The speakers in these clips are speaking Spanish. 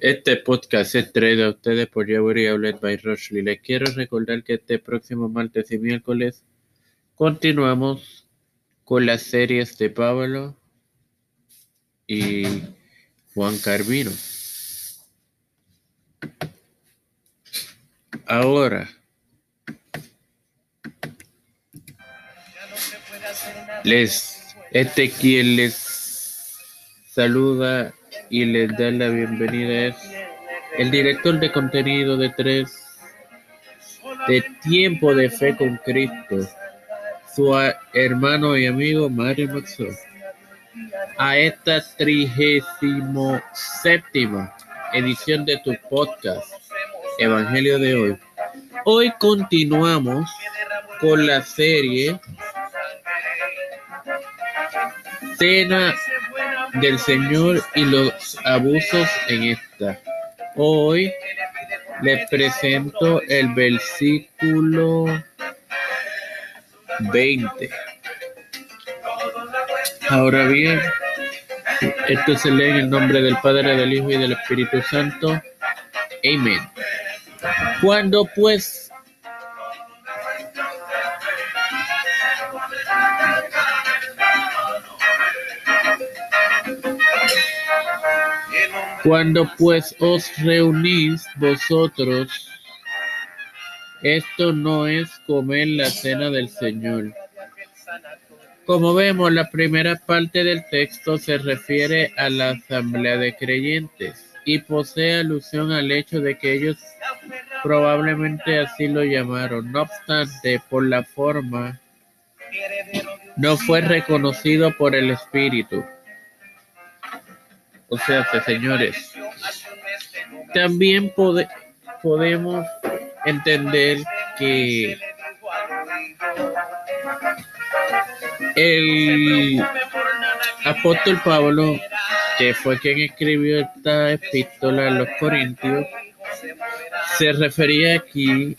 Este podcast es traído a ustedes por Jewelry Outlet by Rochley. Les quiero recordar que este próximo martes y miércoles continuamos con las series de Pablo y Juan Carvino. Ahora, les, este quien les saluda y les da la bienvenida es el director de contenido de tres de Tiempo de Fe con Cristo, su hermano y amigo Mario Maxo, a esta trigésimo séptima edición de tu podcast, Evangelio de hoy. Hoy continuamos con la serie Cena del Señor y los abusos en esta. Hoy les presento el versículo 20. Ahora bien, esto se lee en el nombre del Padre, del Hijo y del Espíritu Santo. Amén. Cuando pues Cuando pues os reunís vosotros, esto no es comer la cena del Señor. Como vemos, la primera parte del texto se refiere a la asamblea de creyentes y posee alusión al hecho de que ellos probablemente así lo llamaron. No obstante, por la forma, no fue reconocido por el Espíritu. O sea, señores, también podemos entender que el apóstol Pablo, que fue quien escribió esta epístola a los Corintios, se refería aquí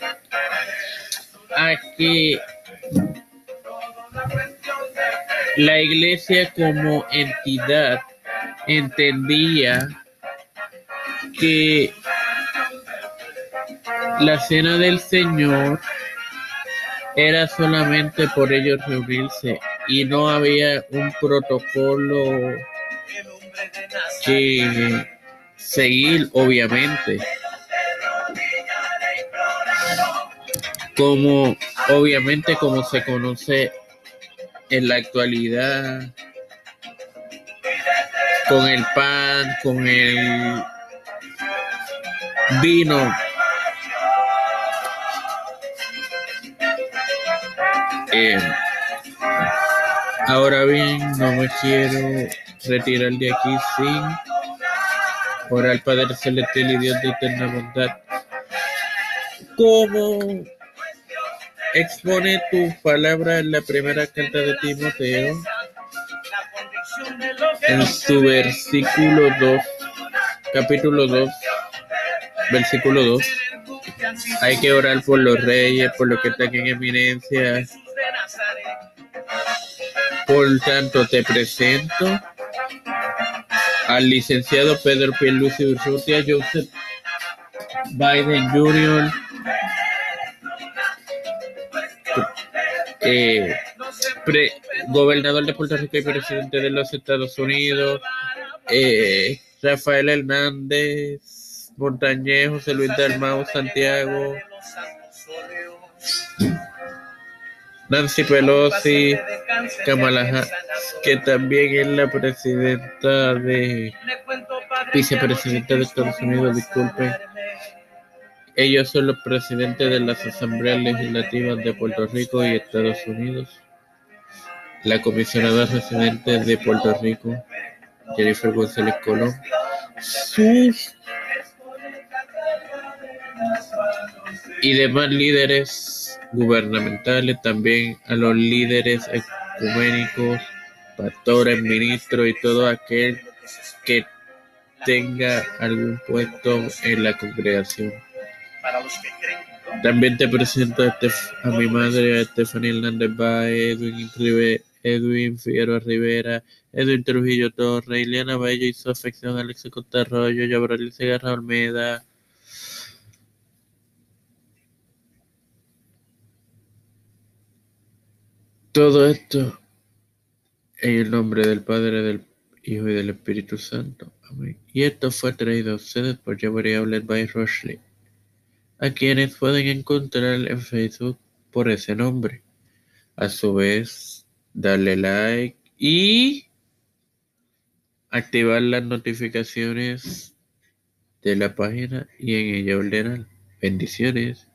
a que la iglesia como entidad entendía que la cena del Señor era solamente por ellos reunirse y no había un protocolo que seguir, obviamente. Como obviamente como se conoce en la actualidad con el pan, con el vino. Eh, ahora bien, no me quiero retirar de aquí sin orar al Padre Celestial y Dios de eterna bondad. ¿Cómo expone tu palabra en la primera carta de Timoteo? En su versículo 2, capítulo 2, versículo 2. Hay que orar por los reyes, por los que están en eminencia. Por tanto, te presento al licenciado Pedro Pierluisi Urrutia, Joseph Biden Jr., eh, gobernador de Puerto Rico y presidente de los Estados Unidos, eh, Rafael Hernández, Montañez, José Luis Dalmau, Santiago, Nancy Pelosi, Kamala que también es la presidenta de vicepresidenta de Estados Unidos, disculpen. Ellos son los presidentes de las asambleas legislativas de Puerto Rico y Estados Unidos la comisionada residente de Puerto Rico, Jennifer González Colón, sus y demás líderes gubernamentales, también a los líderes ecuménicos, pastores, ministros y todo aquel que tenga algún puesto en la congregación. También te presento a, mi madre, a Stephanie Hernández Baez, Edwin Edwin Figueroa Rivera, Edwin Trujillo Torre, Ileana Bello y su afección, Alex Costa Arroyo, Yabrali Segarra Olmeda. Todo esto en el nombre del Padre, del Hijo y del Espíritu Santo. Amén. Y esto fue traído a ustedes por Jabari Outlet by Rochley, a quienes pueden encontrar en Facebook por ese nombre. A su vez, darle like y activar las notificaciones de la página y en ella ordenar. Bendiciones.